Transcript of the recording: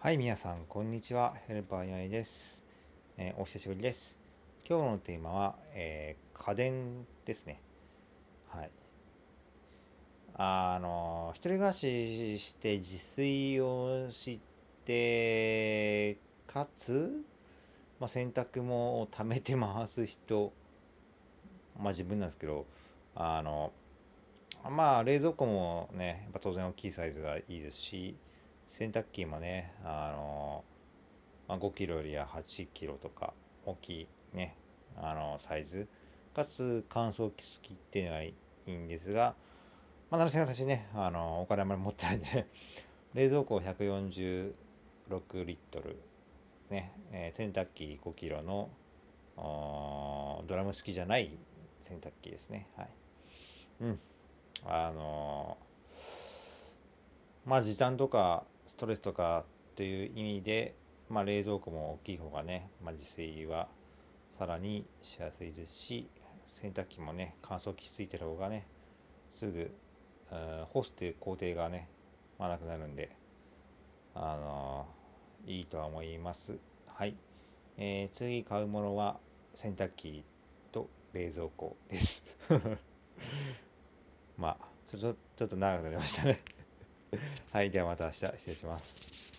はい、皆さん、こんにちは。ヘルパー岩井です、えーお久しぶりです。今日のテーマは、えー家電ですね。はい。あの、一人暮らしして自炊をして、かつ、まあ、洗濯も貯めて回す人、まあ自分なんですけど、あの、まあ冷蔵庫もね、やっぱ当然大きいサイズがいいですし、洗濯機もね、あの、まあ、5キロよりは8キロとか大きいね、あの、サイズ、かつ乾燥機付きっていうのがいいんですが、まあ、なぜ私ね、あの、お金あまり持ってないんで、冷蔵庫146リットル、ね、えー洗濯機5キロの、ドラム式じゃない洗濯機ですね。はい。うん。あのまあ時短とかストレスとかっていう意味で、まあ冷蔵庫も大きい方がね、まあ自炊はさらにしやすいですし、洗濯機もね、乾燥機ついてる方がね、すぐ、うん干すっていう工程がね、まあなくなるんで、あのいいとは思います。はい。えー次買うものは洗濯機と冷蔵庫です。まあ、ちょっと、ちょっと長くなりましたね。はい。ではまた明日失礼します。